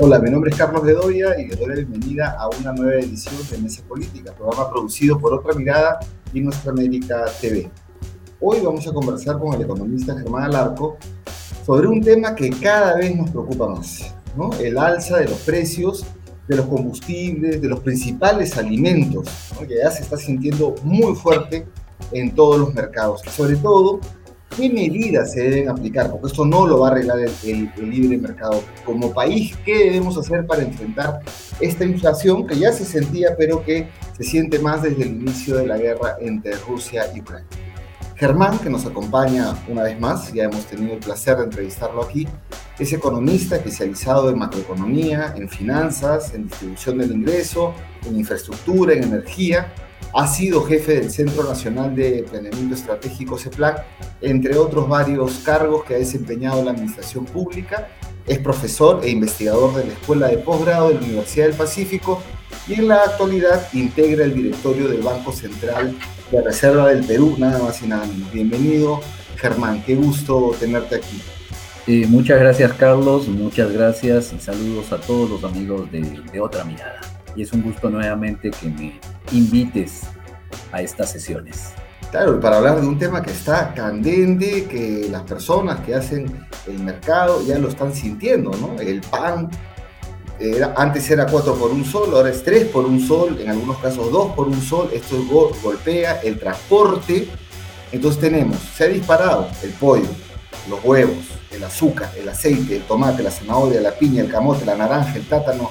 Hola, mi nombre es Carlos Bedoya y les doy la bienvenida a una nueva edición de Mesa Política, programa producido por Otra Mirada y Nuestra América TV. Hoy vamos a conversar con el economista Germán Alarco sobre un tema que cada vez nos preocupa más, ¿no? El alza de los precios de los combustibles, de los principales alimentos, que ya se está sintiendo muy fuerte en todos los mercados. Sobre todo, ¿qué medidas se deben aplicar? Porque esto no lo va a arreglar el, libre mercado. Como país, ¿qué debemos hacer para enfrentar esta inflación que ya se sentía, pero que se siente más desde el inicio de la guerra entre Rusia y Ucrania? Germán, que nos acompaña una vez más, ya hemos tenido el placer de entrevistarlo aquí, es economista especializado en macroeconomía, en finanzas, en distribución del ingreso, en infraestructura, en energía. Ha sido jefe del Centro Nacional de Planeamiento Estratégico CEPLAC, entre otros varios cargos que ha desempeñado la Administración Pública. Es profesor e investigador de la Escuela de Posgrado de la Universidad del Pacífico y en la actualidad integra el directorio del Banco Central de Reserva del Perú, nada más y nada menos. Bienvenido, Germán, qué gusto tenerte aquí. Muchas gracias, Carlos, muchas gracias y saludos a todos los amigos de Otra Mirada. Y es un gusto nuevamente que me invites a estas sesiones. Claro, para hablar de un tema que está candente, que las personas que hacen el mercado ya lo están sintiendo, ¿no? El pan antes era 4 por un sol, ahora es 3 por un sol, en algunos casos 2 por un sol, esto golpea el transporte, entonces tenemos, se ha disparado el pollo, los huevos, el azúcar, el aceite, el tomate, la zanahoria, la piña, el camote, la naranja, el plátano,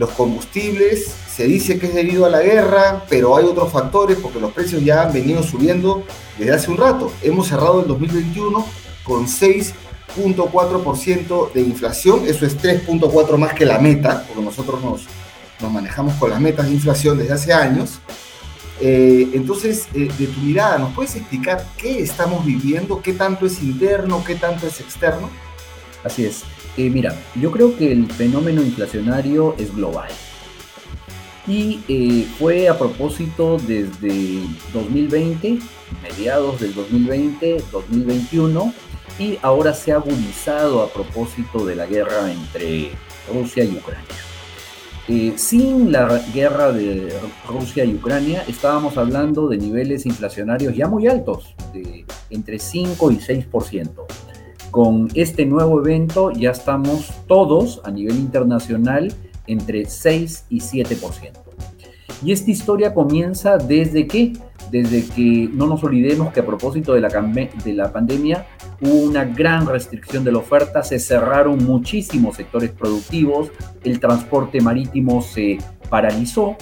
los combustibles, se dice que es debido a la guerra, pero hay otros factores porque los precios ya han venido subiendo desde hace un rato. Hemos cerrado el 2021 con 6 0.4% de inflación, eso es 3.4 más que la meta, porque nosotros nos, nos, manejamos con las metas de inflación desde hace años. Eh, entonces, eh, de tu mirada, ¿nos puedes explicar qué estamos viviendo? ¿Qué tanto es interno? ¿Qué tanto es externo? Así es. Eh, mira, yo creo que el fenómeno inflacionario es global. Y fue a propósito desde 2020, mediados del 2020, 2021, y ahora se ha agudizado a propósito de la guerra entre Rusia y Ucrania. Eh, sin la guerra de Rusia y Ucrania estábamos hablando de niveles inflacionarios ya muy altos, de entre 5 y 6%. Con este nuevo evento ya estamos todos a nivel internacional entre 6 y 7%. Y esta historia comienza desde que, desde que no nos olvidemos que a propósito de la, de la pandemia hubo una gran restricción de la oferta, se cerraron muchísimos sectores productivos, el transporte marítimo se paralizó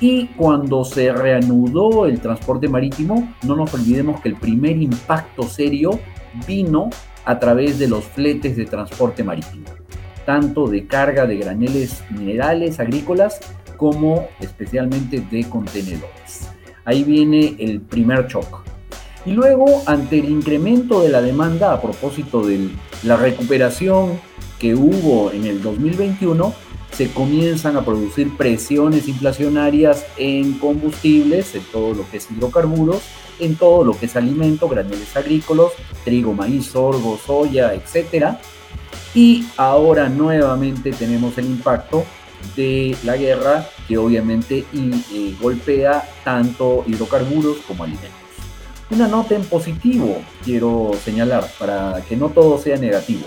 y cuando se reanudó el transporte marítimo, no nos olvidemos que el primer impacto serio vino a través de los fletes de transporte marítimo, tanto de carga de graneles minerales agrícolas como especialmente de contenedores. Ahí viene el primer shock. Y luego, ante el incremento de la demanda a propósito de la recuperación que hubo en el 2021, se comienzan a producir presiones inflacionarias en combustibles, en todo lo que es hidrocarburos, en todo lo que es alimento, graneles agrícolas, trigo, maíz, sorgo, soya, etc. Y ahora nuevamente tenemos el impacto de la guerra que obviamente y, golpea tanto hidrocarburos como alimentos. Una nota en positivo quiero señalar para que no todo sea negativo.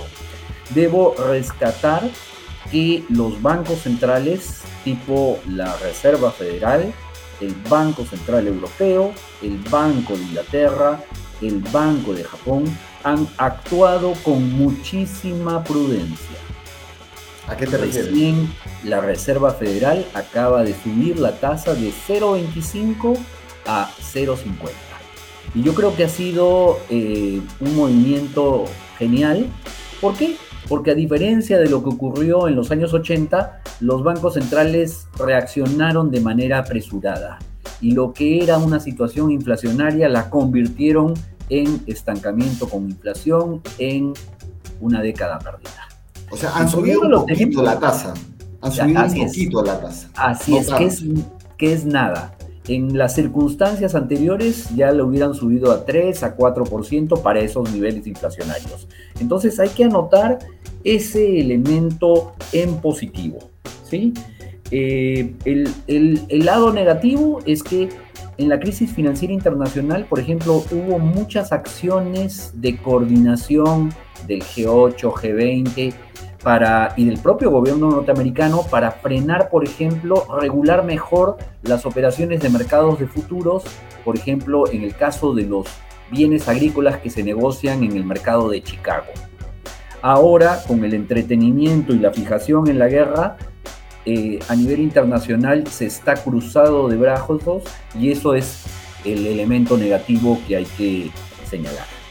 Debo rescatar que los bancos centrales tipo la Reserva Federal, el Banco Central Europeo, el Banco de Inglaterra, el Banco de Japón han actuado con muchísima prudencia. ¿A qué te refieres? la Reserva Federal acaba de subir la tasa de 0,25 a 0,50. Y yo creo que ha sido eh, un movimiento genial. ¿Por qué? Porque a diferencia de lo que ocurrió en los años 80, los bancos centrales reaccionaron de manera apresurada y lo que era una situación inflacionaria la convirtieron en estancamiento con inflación en una década perdida. O sea, han subido un poquito la tasa. Han subido un poquito la tasa. Así es, que es, que es nada. En las circunstancias anteriores ya lo hubieran subido a 3, a 4% para esos niveles inflacionarios. Entonces hay que anotar ese elemento en positivo. ¿sí? Eh, el, el lado negativo es que en la crisis financiera internacional, por ejemplo, hubo muchas acciones de coordinación del G8, G20 para, y del propio gobierno norteamericano para frenar, por ejemplo, regular mejor las operaciones de mercados de futuros, por ejemplo, en el caso de los bienes agrícolas que se negocian en el mercado de Chicago. Ahora, con el entretenimiento y la fijación en la guerra, eh, a nivel internacional se está cruzado de brazos y eso es el elemento negativo que hay que señalar.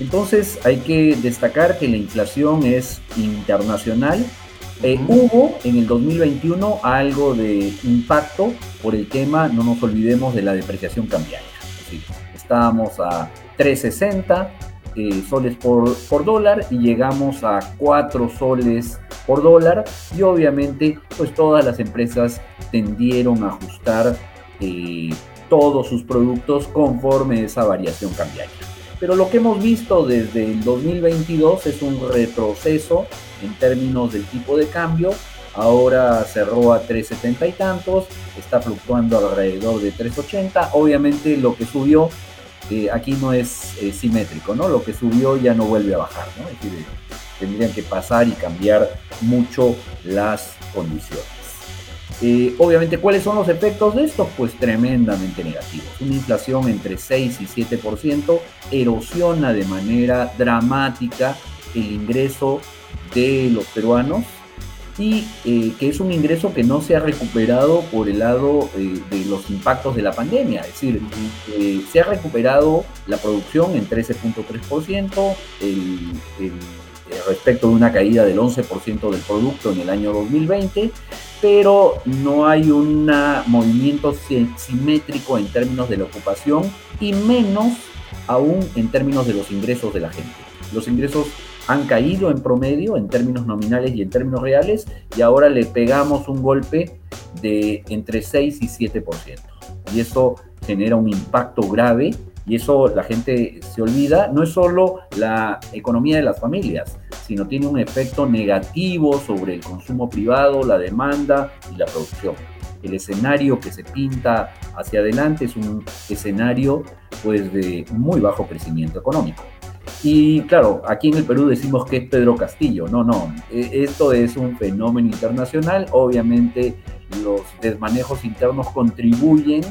Entonces hay que destacar que la inflación es internacional. Eh, hubo en el 2021 algo de impacto por el tema, no nos olvidemos de la depreciación cambiaria. estábamos a 360 eh, soles por, por dólar y llegamos a 4 soles por dólar y obviamente pues todas las empresas tendieron a ajustar eh, todos sus productos conforme esa variación cambiaria. Pero lo que hemos visto desde el 2022 es un retroceso en términos del tipo de cambio. Ahora cerró a 3.70 y tantos, está fluctuando alrededor de 3.80. Obviamente lo que subió eh, aquí no es eh, simétrico, ¿no? Lo que subió ya no vuelve a bajar, ¿no? Es decir, tendrían que pasar y cambiar mucho las condiciones. Eh, obviamente, ¿cuáles son los efectos de esto? Pues tremendamente negativos. Una inflación entre 6 y 7% erosiona de manera dramática el ingreso de los peruanos y eh, que es un ingreso que no se ha recuperado por el lado eh, de los impactos de la pandemia. Es decir, se ha recuperado la producción en 13.3%, el, el respecto de una caída del 11% del producto en el año 2020, pero no hay un movimiento simétrico en términos de la ocupación y menos aún en términos de los ingresos de la gente. Los ingresos han caído en promedio en términos nominales y en términos reales y ahora le pegamos un golpe de entre 6 y 7%. Y eso genera un impacto grave y eso la gente se olvida, no es solo la economía de las familias, sino tiene un efecto negativo sobre el consumo privado, la demanda y la producción. El escenario que se pinta hacia adelante es un escenario pues de muy bajo crecimiento económico. Y claro, aquí en el Perú decimos que es Pedro Castillo. No, no, e, esto es un fenómeno internacional. Obviamente los desmanejos internos contribuyen,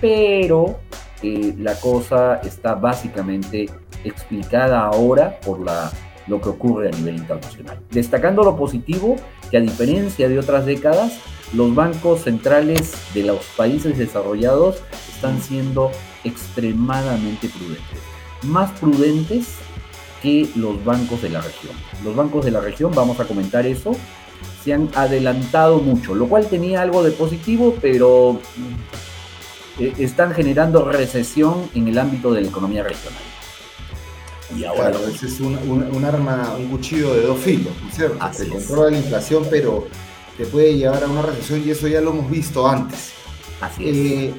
pero la cosa está básicamente explicada ahora por la, lo que ocurre a nivel internacional. Destacando lo positivo, que a diferencia de otras décadas, los bancos centrales de los países desarrollados están siendo extremadamente prudentes. Más prudentes que los bancos de la región. Los bancos de la región, vamos a comentar eso, se han adelantado mucho, lo cual tenía algo de positivo, pero eh, están generando recesión en el ámbito de la economía regional. Y ahora claro, ese es un, arma, un cuchillo de dos filos, ¿no es cierto? Se controla la inflación, pero te puede llevar a una recesión y eso ya lo hemos visto antes. Así es. Eh,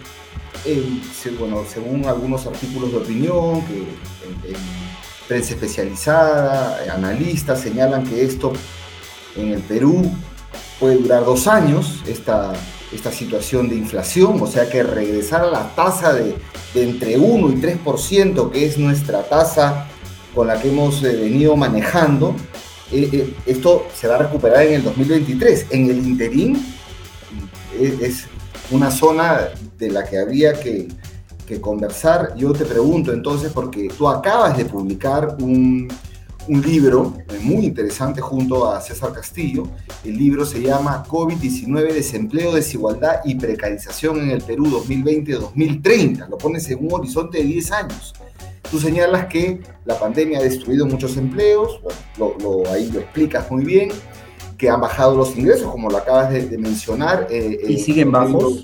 eh, bueno, según algunos artículos de opinión, que en, prensa especializada, analistas señalan que esto en el Perú puede durar dos años, esta esta situación de inflación, o sea que regresar a la tasa de, entre 1 y 3%, que es nuestra tasa con la que hemos eh, venido manejando, eh, eh, esto se va a recuperar en el 2023. En el interín es una zona de la que habría que, conversar. Yo te pregunto entonces, porque tú acabas de publicar un, un libro muy interesante junto a César Castillo. El libro se llama COVID-19, desempleo, desigualdad y precarización en el Perú 2020-2030. Lo pones en un horizonte de 10 años. Tú señalas que la pandemia ha destruido muchos empleos, lo, ahí lo explicas muy bien, que han bajado los ingresos, como lo acabas de, mencionar. Eh, y siguen bajos.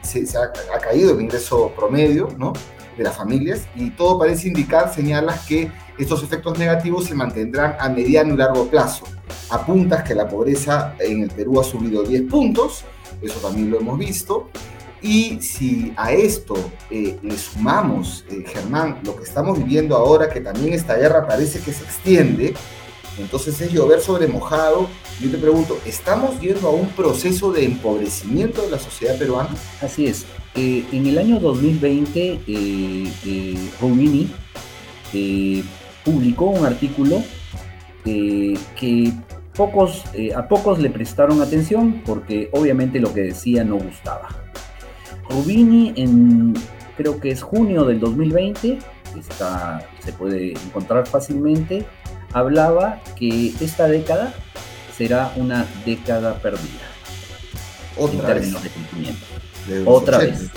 Se, se ha, ha, caído el ingreso promedio ¿no? de las familias y todo parece indicar, señalas que estos efectos negativos se mantendrán a mediano y largo plazo. Apuntas que la pobreza en el Perú ha subido 10 puntos, eso también lo hemos visto, Y si a esto eh, le sumamos, eh, Germán, lo que estamos viviendo ahora, que también esta guerra parece que se extiende, entonces es llover sobre mojado. Yo te pregunto, ¿estamos yendo a un proceso de empobrecimiento de la sociedad peruana? Así es. Eh, en el año 2020, eh, Rubini publicó un artículo que pocos, a pocos le prestaron atención porque obviamente lo que decía no gustaba. Rubini en creo que es junio del 2020, está, se puede encontrar fácilmente, hablaba que esta década será una década perdida. Otra en términos de cumplimiento. Otra vez.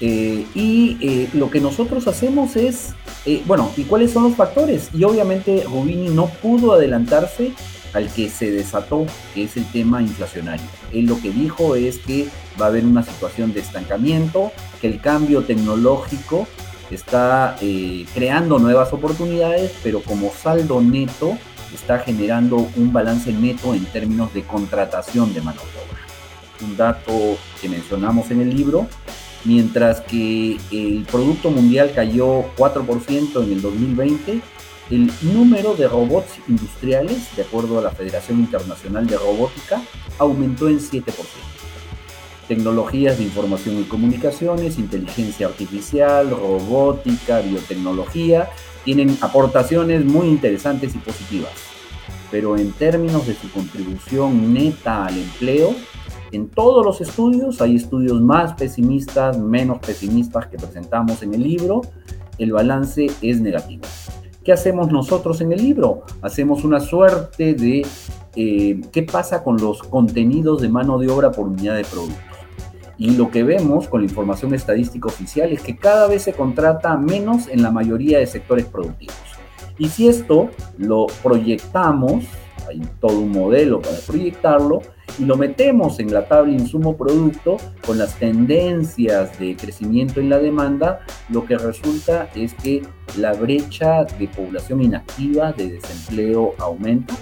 Eh, y eh, lo que nosotros hacemos es, eh, bueno, ¿y cuáles son los factores? Y obviamente Rubini no pudo adelantarse al que se desató, que es el tema inflacionario. Él lo que dijo es que va a haber una situación de estancamiento, que el cambio tecnológico está eh, creando nuevas oportunidades, pero como saldo neto está generando un balance neto en términos de contratación de mano de obra. Un dato que mencionamos en el libro, mientras que el Producto Mundial cayó 4% en el 2020, el número de robots industriales, de acuerdo a la Federación Internacional de Robótica, aumentó en 7%. Tecnologías de información y comunicaciones, inteligencia artificial, robótica, biotecnología, tienen aportaciones muy interesantes y positivas. Pero en términos de su contribución neta al empleo, en todos los estudios, hay estudios más pesimistas, menos pesimistas que presentamos en el libro, el balance es negativo. ¿Qué hacemos nosotros en el libro? Hacemos una suerte de eh, qué pasa con los contenidos de mano de obra por unidad de productos. Y lo que vemos con la información estadística oficial es que cada vez se contrata menos en la mayoría de sectores productivos. Y si esto lo proyectamos, hay todo un modelo para proyectarlo, y lo metemos en la tabla insumo-producto con las tendencias de crecimiento en la demanda, lo que resulta es que la brecha de población inactiva, de desempleo, aumenta.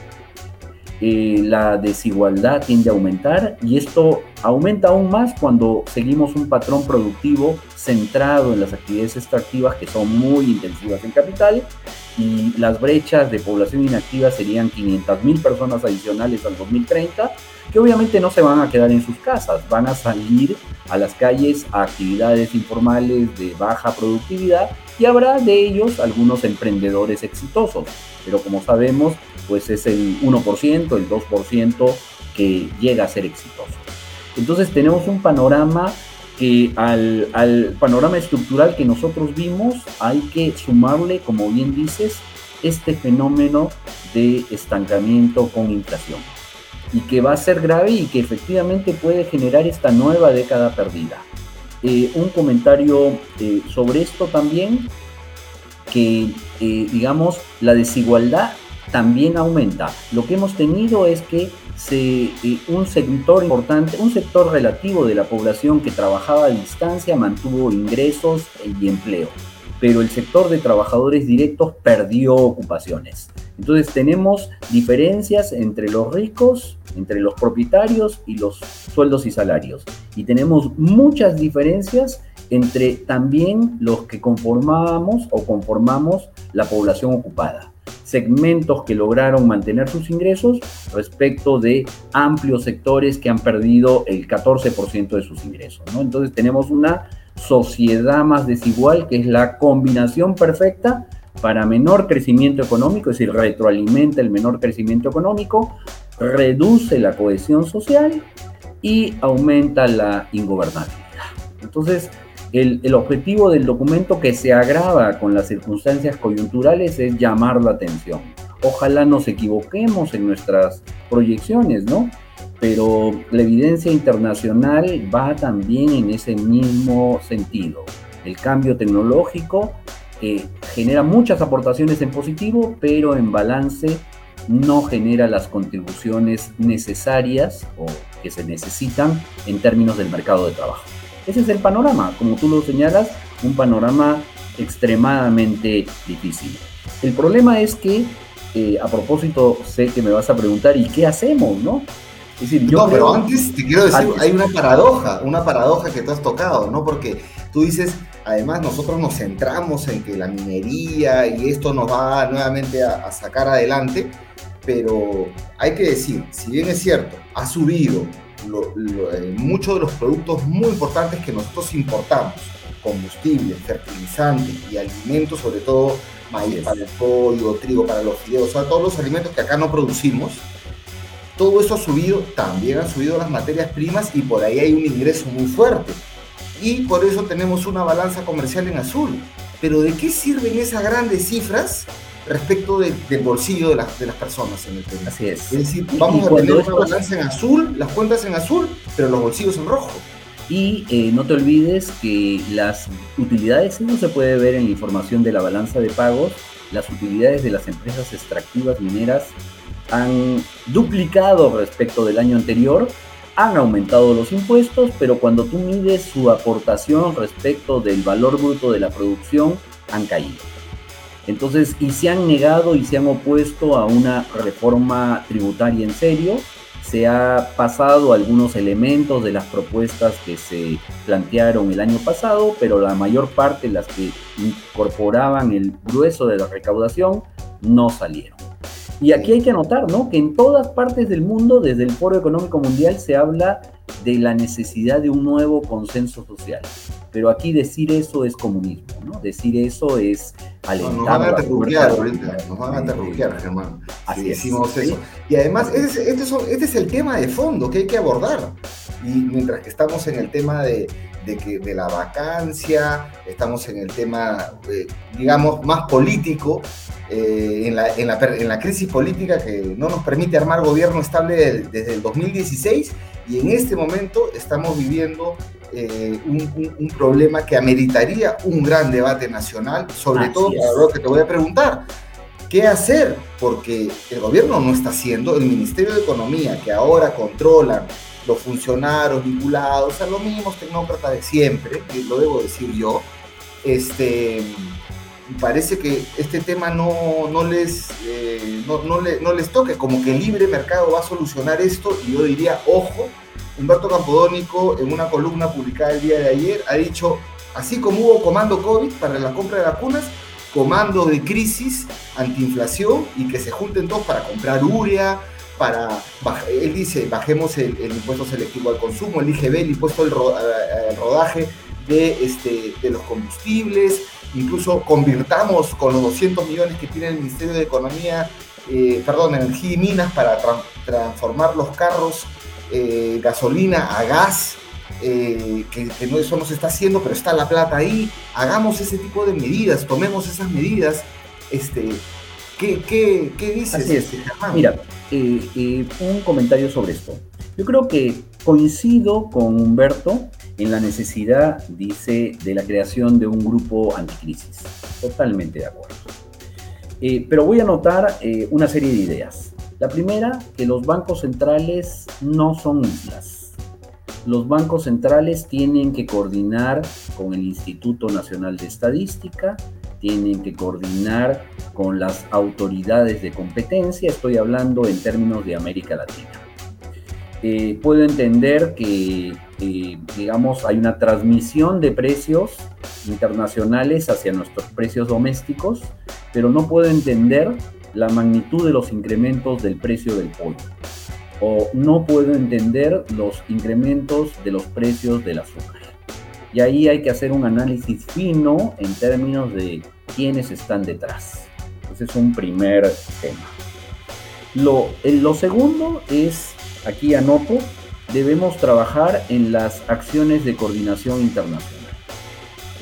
Eh, la desigualdad tiende a aumentar y esto aumenta aún más cuando seguimos un patrón productivo centrado en las actividades extractivas que son muy intensivas en capital y las brechas de población inactiva serían 500.000 personas adicionales al 2030 que obviamente no se van a quedar en sus casas, van a salir a las calles a actividades informales de baja productividad y habrá de ellos algunos emprendedores exitosos, pero como sabemos, pues es el 1%, el 2% que llega a ser exitoso. Entonces tenemos un panorama que al, panorama estructural que nosotros vimos hay que sumarle, como bien dices, este fenómeno de estancamiento con inflación y que va a ser grave y que efectivamente puede generar esta nueva década perdida. Eh, un comentario eh, sobre esto también, que eh, digamos la desigualdad también aumenta. Lo que hemos tenido es que un sector importante, un sector relativo de la población que trabajaba a distancia mantuvo ingresos y empleo, pero el sector de trabajadores directos perdió ocupaciones. Entonces tenemos diferencias entre los ricos, entre los propietarios y los sueldos y salarios. Y tenemos muchas diferencias entre también los que conformábamos o conformamos la población ocupada. Segmentos que lograron mantener sus ingresos respecto de amplios sectores que han perdido el 14% de sus ingresos. Entonces tenemos una sociedad más desigual que es la combinación perfecta para menor crecimiento económico, es decir, retroalimenta el menor crecimiento económico, reduce la cohesión social y aumenta la ingobernabilidad. Entonces, el, el, objetivo del documento que se agrava con las circunstancias coyunturales es llamar la atención. Ojalá nos equivoquemos en nuestras proyecciones, ¿no? Pero la evidencia internacional va también en ese mismo sentido. El cambio tecnológico genera muchas aportaciones en positivo, pero en balance no genera las contribuciones necesarias o que se necesitan en términos del mercado de trabajo. Ese es el panorama, como tú lo señalas, un panorama extremadamente difícil. El problema es que, eh, a propósito, sé que me vas a preguntar, ¿y qué hacemos, no? No, pero antes te quiero decir, hay una paradoja, una paradoja que tú has tocado, ¿no? Porque tú dices, además nosotros nos centramos en que la minería y esto nos va nuevamente a, sacar adelante, pero hay que decir, si bien es cierto, ha subido eh, muchos de los productos muy importantes que nosotros importamos, combustibles, fertilizantes y alimentos, sobre todo maíz para el pollo, trigo para los fideos, o sea, todos los alimentos que acá no producimos, todo eso ha subido, también han subido las materias primas y por ahí hay un ingreso muy fuerte. Y por eso tenemos una balanza comercial en azul. Pero ¿de qué sirven esas grandes cifras respecto del bolsillo de, las de las personas en el país? Así es. Es decir, vamos a tener una balanza en azul, las cuentas en azul, pero los bolsillos en rojo. Y eh, no te olvides que las utilidades, no se puede ver en la información de la balanza de pagos, las utilidades de las empresas extractivas mineras han duplicado respecto del año anterior, han aumentado los impuestos, pero cuando tú mides su aportación respecto del valor bruto de la producción, han caído. Entonces, y se han negado y se han opuesto a una reforma tributaria en serio, se ha pasado algunos elementos de las propuestas que se plantearon el año pasado, pero la mayor parte, las que incorporaban el grueso de la recaudación, no salieron. Y aquí hay que anotar, ¿no? Que en todas partes del mundo, desde el Foro Económico Mundial, se habla de la necesidad de un nuevo consenso social. Pero aquí decir eso es comunismo, ¿no? Decir eso es alentar. nos van a terruquear ahorita, nos van a terruquear, Germán. Así si decimos eso. Y además, este es, este es el tema de fondo que hay que abordar. Y mientras que estamos en el tema de, de, que, de la vacancia, estamos en el tema, eh, digamos, más político, eh, en, la, en, la, en, la, crisis política que no nos permite armar gobierno estable desde el 2016 y en este momento estamos viviendo eh, un, un, problema que ameritaría un gran debate nacional, sobre todo lo que te voy a preguntar. ¿Qué hacer? Porque el gobierno no está haciendo, el Ministerio de Economía, que ahora controlan los funcionarios vinculados a los mismos tecnócratas de siempre, y lo debo decir yo, este, parece que este tema no, no les, eh, no, les toque, como que el libre mercado va a solucionar esto, y yo diría, ojo, Humberto Campodónico en una columna publicada el día de ayer ha dicho, así como hubo comando COVID para la compra de vacunas, comando de crisis, antiinflación, y que se junten todos para comprar urea, para, él dice, bajemos el, impuesto selectivo al consumo, el IGB, el impuesto al, rodaje de, este, de los combustibles, incluso convirtamos con los 200 millones que tiene el Ministerio de Economía, eh, perdón, Energía y Minas para transformar los carros eh, gasolina a gas, eh, que, eso no se está haciendo, pero está la plata ahí, hagamos ese tipo de medidas, tomemos esas medidas, este, ¿qué, qué, qué dices? Así es. Este, Mira, un comentario sobre esto. Yo creo que coincido con Humberto en la necesidad, dice, de la creación de un grupo anticrisis. Totalmente de acuerdo. Eh, pero voy a anotar eh, una serie de ideas. La primera, que los bancos centrales no son islas. Los bancos centrales tienen que coordinar con el Instituto Nacional de Estadística, tienen que coordinar con las autoridades de competencia, estoy hablando en términos de América Latina. Eh, puedo entender que, eh, digamos, hay una transmisión de precios internacionales hacia nuestros precios domésticos, pero no puedo entender la magnitud de los incrementos del precio del pollo. O no puedo entender los incrementos de los precios del azúcar. Y ahí hay que hacer un análisis fino en términos de quiénes están detrás. Ese es un primer tema. Lo, lo segundo es aquí anoto, debemos trabajar en las acciones de coordinación internacional.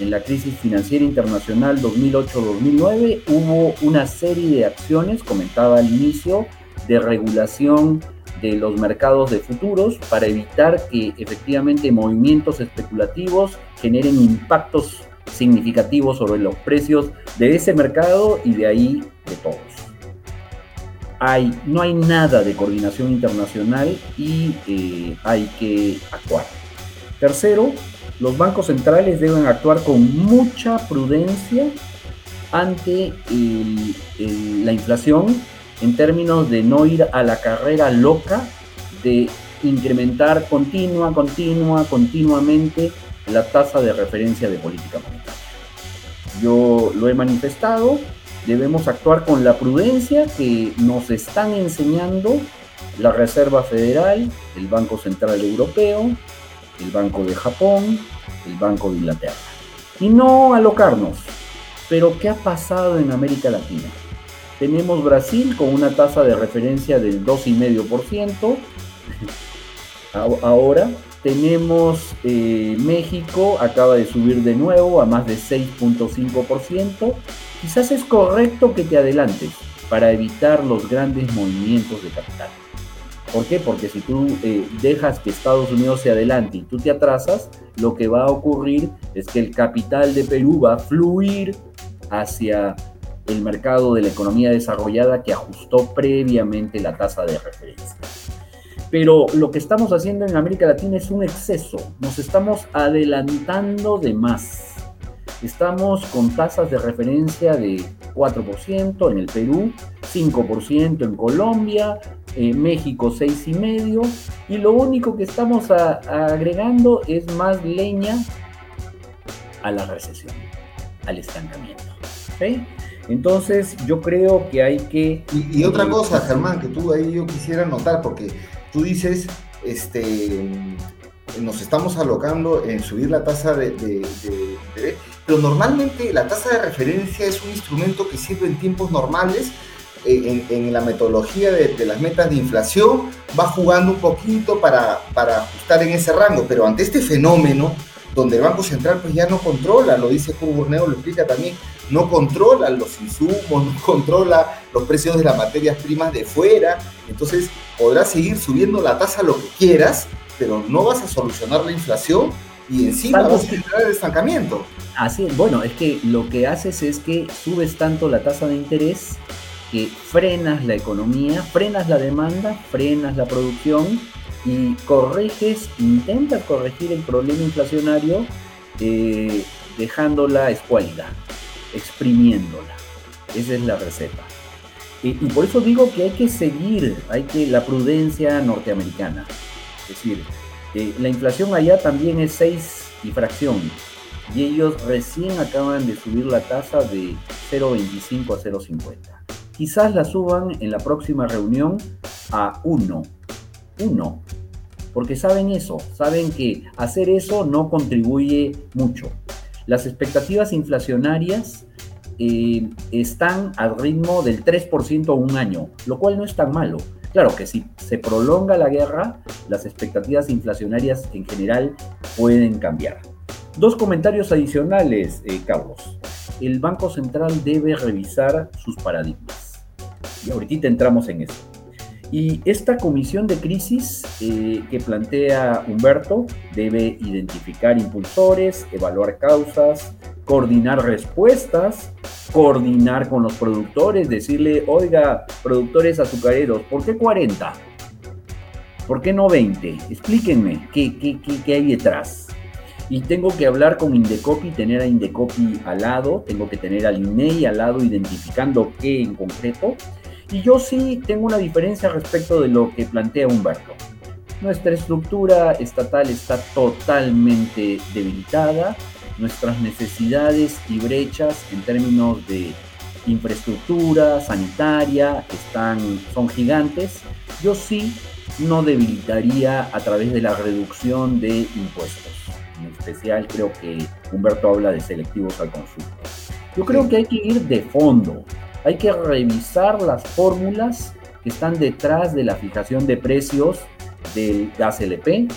En la crisis financiera internacional 2008-2009 hubo una serie de acciones, comentaba al inicio, de regulación de los mercados de futuros para evitar que efectivamente movimientos especulativos generen impactos significativos sobre los precios de ese mercado y de ahí de todos no hay nada de coordinación internacional y eh, hay que actuar. Tercero, los bancos centrales deben actuar con mucha prudencia ante la inflación en términos de no ir a la carrera loca de incrementar continua, continua, continuamente la tasa de referencia de política monetaria. Yo lo he manifestado, debemos actuar con la prudencia que nos están enseñando la Reserva Federal, el Banco Central Europeo, el Banco de Japón, el Banco de Inglaterra. Y no alocarnos. Pero ¿qué ha pasado en América Latina? Tenemos Brasil con una tasa de referencia del 2,5%. Ahora tenemos eh, México, acaba de subir de nuevo a más de 6.5%. Quizás es correcto que te adelantes para evitar los grandes movimientos de capital. ¿Por qué? Porque si tú eh, dejas que Estados Unidos se adelante y tú te atrasas, lo que va a ocurrir es que el capital de Perú va a fluir hacia el mercado de la economía desarrollada que ajustó previamente la tasa de referencia. Pero lo que estamos haciendo en América Latina es un exceso, nos estamos adelantando de más. Estamos con tasas de referencia de 4% en el Perú, 5% en Colombia, en México 6,5% y lo único que estamos agregando es más leña a la recesión, al estancamiento. Entonces yo creo que hay que... Y, otra cosa, Germán, que tú ahí yo quisiera notar, porque tú dices, este, nos estamos alocando en subir la tasa de, pero normalmente la tasa de referencia es un instrumento que sirve en tiempos normales, eh, en, la metodología de, las metas de inflación, va jugando un poquito para, para ajustar en ese rango, pero ante este fenómeno, donde el Banco Central pues ya no controla, lo dice Burneo, lo explica también, no controla los insumos, no controla los precios de las materias primas de fuera, entonces podrás seguir subiendo la tasa lo que quieras, pero no vas a solucionar la inflación y encima vas a generar el estancamiento. Así es, bueno, es que lo que haces es que subes tanto la tasa de interés que frenas la economía, frenas la demanda, frenas la producción y corriges, intentas corregir el problema inflacionario eh, dejándola escuálida, exprimiéndola. Esa es la receta. Y, y, por eso digo que hay que seguir, hay que la prudencia norteamericana. Es decir, eh, la inflación allá también es 6 y fracción. Y ellos recién acaban de subir la tasa de 0,25 a 0,50. Quizás la suban en la próxima reunión a 1. 1. Porque saben eso, saben que hacer eso no contribuye mucho. Las expectativas inflacionarias están al ritmo del 3% a un año, lo cual no es tan malo. Claro que si se prolonga la guerra, las expectativas inflacionarias en general pueden cambiar. Dos comentarios adicionales, eh, Carlos. El Banco Central debe revisar sus paradigmas. Y ahorita entramos en eso. Y esta comisión de crisis eh, que plantea Humberto debe identificar impulsores, evaluar causas, coordinar respuestas, coordinar con los productores, decirle, oiga, productores azucareros, ¿por qué 40? ¿Por qué no 20? Explíquenme qué, qué, qué, hay detrás. Y tengo que hablar con Indecopi, tener a Indecopi al lado, tengo que tener al INEI al lado identificando qué en concreto. Y yo sí tengo una diferencia respecto de lo que plantea Humberto. Nuestra estructura estatal está totalmente debilitada, nuestras necesidades y brechas en términos de infraestructura sanitaria están, son gigantes. Yo sí no debilitaría a través de la reducción de impuestos. En especial creo que Humberto habla de selectivos al consumo. Yo creo que hay que ir de fondo, hay que revisar las fórmulas que están detrás de la fijación de precios del gas LP,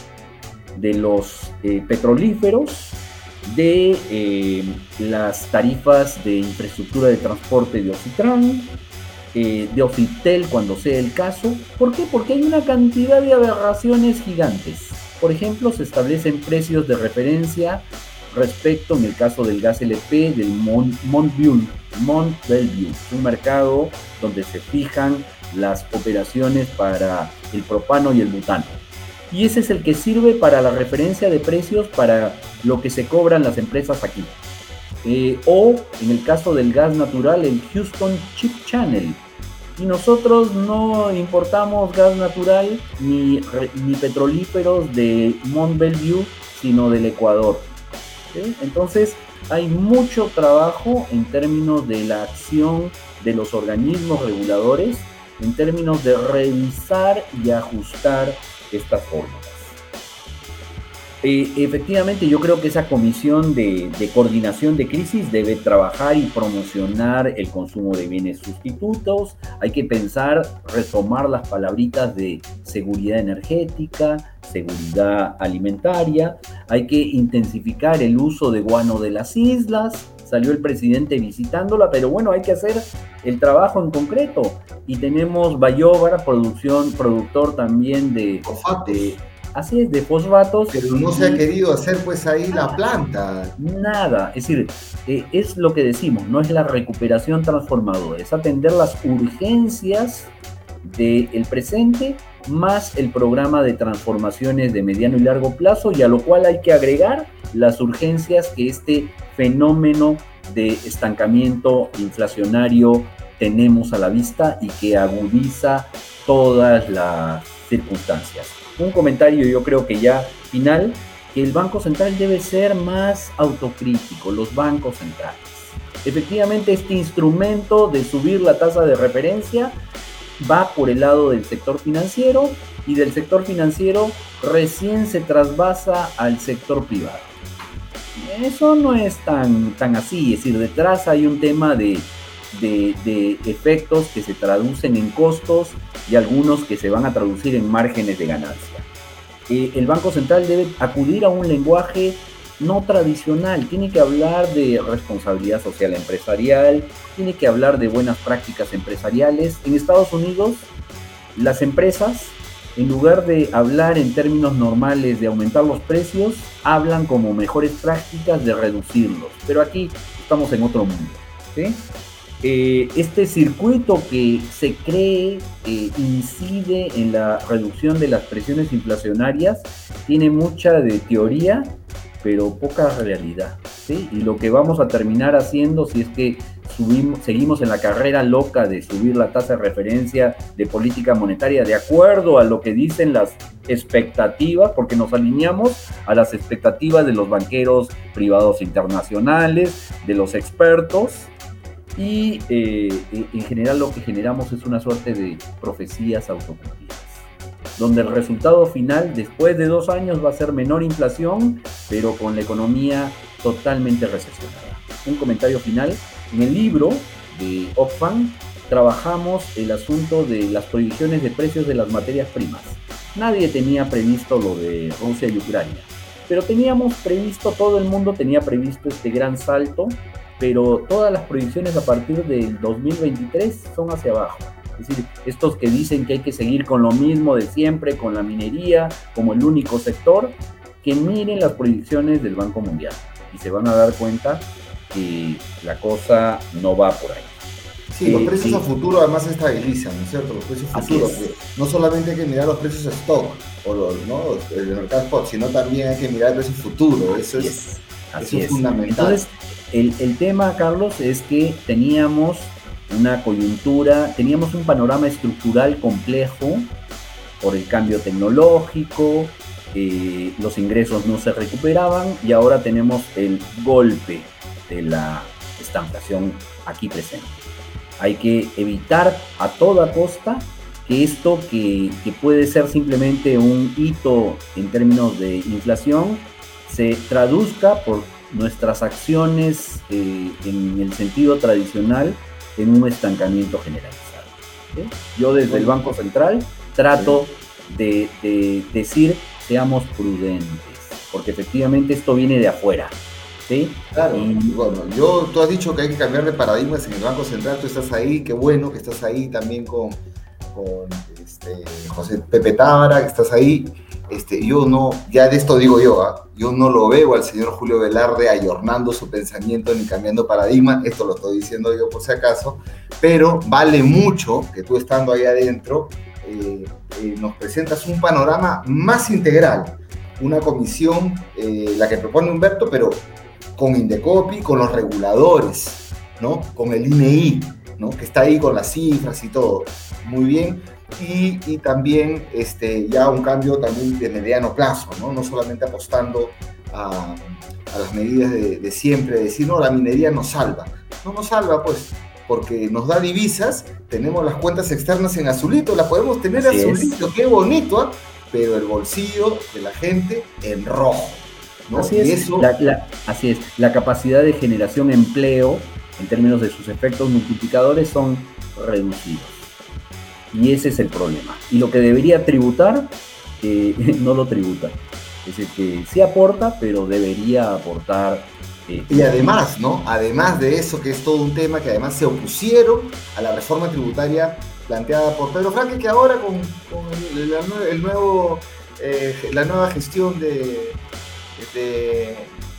de los eh, petrolíferos de eh, las tarifas de infraestructura de transporte de Ocitran, eh, de Ofitel cuando sea el caso. ¿Por qué? Porque hay una cantidad de aberraciones gigantes. Por ejemplo, se establecen precios de referencia respecto, en el caso del gas LP, del Mont, Mont un mercado donde se fijan las operaciones para el propano y el butano y ese es el que sirve para la referencia de precios para lo que se cobran las empresas aquí. Eh, o en el caso del gas natural, el Houston Chip Channel, Y nosotros no importamos gas natural ni, ni petrolíferos de Mont Belvieu, sino del Ecuador. Entonces, hay mucho trabajo en términos de la acción de los organismos reguladores, en términos de revisar y ajustar estas fórmulas. Eh, efectivamente, yo creo que esa comisión de, coordinación de crisis debe trabajar y promocionar el consumo de bienes sustitutos. Hay que pensar, retomar las palabritas de seguridad energética, seguridad alimentaria. Hay que intensificar el uso de guano de las islas. Salió el presidente visitándola, pero bueno, hay que hacer el trabajo en concreto. Y tenemos Bayobar, producción, productor también de, de Así es, de fosfatos. Pero no se ha querido hacer pues ahí la planta. Nada, es decir, eh, es lo que decimos, no es la recuperación transformadora, es atender las urgencias del presente más el programa de transformaciones de mediano y largo plazo y a lo cual hay que agregar las urgencias que este fenómeno de estancamiento inflacionario tenemos a la vista y que agudiza todas las circunstancias un comentario yo creo que ya final, que el Banco Central debe ser más autocrítico, los bancos centrales. Efectivamente, este instrumento de subir la tasa de referencia va por el lado del sector financiero y del sector financiero recién se trasvasa al sector privado. Eso no es tan, tan así, es decir, detrás hay un tema de, de, efectos que se traducen en costos y algunos que se van a traducir en márgenes de ganancia. Eh, el Banco Central debe acudir a un lenguaje no tradicional, tiene que hablar de responsabilidad social empresarial, tiene que hablar de buenas prácticas empresariales. En Estados Unidos, las empresas, en lugar de hablar en términos normales de aumentar los precios, hablan como mejores prácticas de reducirlos. Pero aquí estamos en otro mundo. Eh, este circuito que se cree eh, incide en la reducción de las presiones inflacionarias tiene mucha de teoría, pero poca realidad. Y lo que vamos a terminar haciendo si es que subimos, seguimos en la carrera loca de subir la tasa de referencia de política monetaria de acuerdo a lo que dicen las expectativas, porque nos alineamos a las expectativas de los banqueros privados internacionales, de los expertos, y eh, en general lo que generamos es una suerte de profecías autocumplidas, donde el resultado final después de dos años va a ser menor inflación, pero con la economía totalmente recesionada. Un comentario final, en el libro de Oxfam trabajamos el asunto de las prohibiciones de precios de las materias primas. Nadie tenía previsto lo de Rusia y Ucrania, pero teníamos previsto, todo el mundo tenía previsto este gran salto pero todas las proyecciones a partir del 2023 son hacia abajo. Es decir, estos que dicen que hay que seguir con lo mismo de siempre, con la minería como el único sector, que miren las proyecciones del Banco Mundial y se van a dar cuenta que la cosa no va por ahí. Sí, los precios a futuro además se estabilizan, ¿no es cierto? Los precios futuros. No solamente hay que mirar los precios stock o los, ¿no? el mercado spot, sino también hay que mirar el precio futuro. Eso es, eso es fundamental. Entonces, el, tema, Carlos, es que teníamos una coyuntura, teníamos un panorama estructural complejo por el cambio tecnológico, eh, los ingresos no se recuperaban y ahora tenemos el golpe de la estanflación aquí presente. Hay que evitar a toda costa que esto que, que puede ser simplemente un hito en términos de inflación se traduzca por nuestras acciones eh, en el sentido tradicional en un estancamiento generalizado. Yo desde el Banco Central trato de, decir seamos prudentes, porque efectivamente esto viene de afuera. ¿sí? Claro, bueno, yo, tú has dicho que hay que cambiar de paradigmas en el Banco Central, tú estás ahí, qué bueno que estás ahí también con, con este, José Pepe Tábara, que estás ahí este, yo no, ya de esto digo yo, ¿ah? yo no lo veo al señor Julio Velarde ayornando su pensamiento ni cambiando paradigma, esto lo estoy diciendo yo por si acaso, pero vale mucho que tú estando ahí adentro eh, eh, nos presentas un panorama más integral, una comisión, eh, la que propone Humberto, pero con Indecopi, con los reguladores, ¿no? con el INEI, ¿no? que está ahí con las cifras y todo. Muy bien. Y, y, también este, ya un cambio también de mediano plazo, no, no solamente apostando a, a las medidas de, de, siempre, de decir, no, la minería nos salva. No nos salva, pues, porque nos da divisas, tenemos las cuentas externas en azulito, las podemos tener Así azulito, es. qué bonito, ¿eh? pero el bolsillo de la gente en rojo. ¿no? Así, es, eso... la, la, así es, la capacidad de generación de empleo en términos de sus efectos multiplicadores son reducidos. Y ese es el problema. Y lo que debería tributar, eh, no lo tributa. Es decir, que sí aporta, pero debería aportar. Eh, y además, ¿no? Además de eso, que es todo un tema, que además se opusieron a la reforma tributaria planteada por Pedro Franque, que ahora con, con el, nuevo, eh, la nueva gestión de, de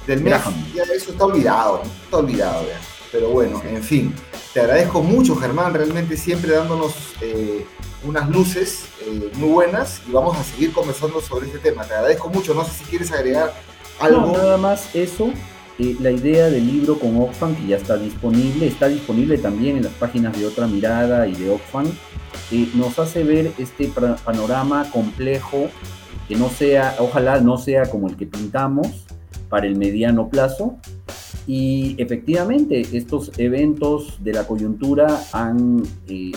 del mes, ya eso está olvidado, está olvidado ya. Pero bueno, en fin, te agradezco mucho Germán, realmente siempre dándonos eh, unas luces eh, muy buenas y vamos a seguir conversando sobre este tema. Te agradezco mucho, no sé si quieres agregar algo. No, nada más eso. Eh, la idea del libro con Oxfam, que ya está disponible, está disponible también en las páginas de Otra Mirada y de Oxfam, eh, nos hace ver este panorama complejo, que no sea, ojalá no sea como el que pintamos para el mediano plazo. Y efectivamente, estos eventos de la coyuntura han eh,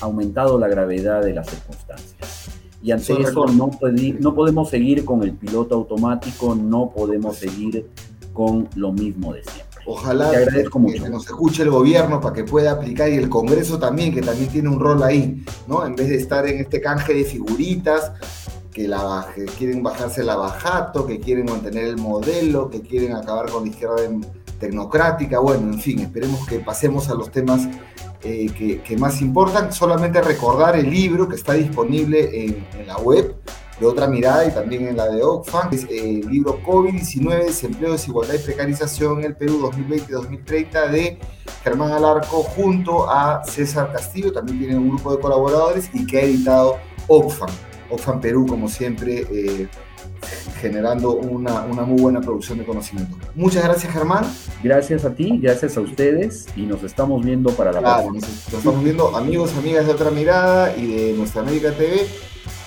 aumentado la gravedad de las circunstancias. Y ante eso no, no podemos seguir con el piloto automático, no podemos seguir con lo mismo de siempre. Ojalá que, nos escuche el gobierno para que pueda aplicar y el Congreso también, que también tiene un rol ahí, ¿no? En vez de estar en este canje de figuritas, que, la, que quieren bajarse la bajato, que quieren mantener el modelo, que quieren acabar con la izquierda tecnocrática, bueno, en fin, esperemos que pasemos a los temas eh, que, más importan. Solamente recordar el libro que está disponible en, en la web de otra mirada y también en la de Oxfam, es eh, el libro COVID-19, desempleo, desigualdad y precarización en el Perú 2020-2030 de Germán Alarco junto a César Castillo, también tiene un grupo de colaboradores y que ha editado Oxfam. Oxfam Perú, como siempre, eh, generando una, una, muy buena producción de conocimiento. Muchas gracias, Germán. Gracias a ti, gracias a ustedes y nos estamos viendo para la claro, próxima. Nos, estamos viendo amigos, amigas de Otra Mirada y de Nuestra América TV.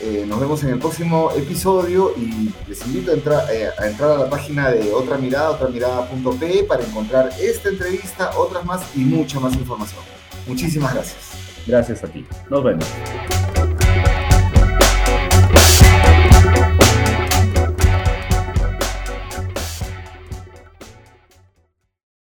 Eh, nos vemos en el próximo episodio y les invito a entrar, eh, a entrar a la página de Otra Mirada, otramirada.pe para encontrar esta entrevista, otras más y mucha más información. Muchísimas gracias. Gracias a ti. Nos vemos.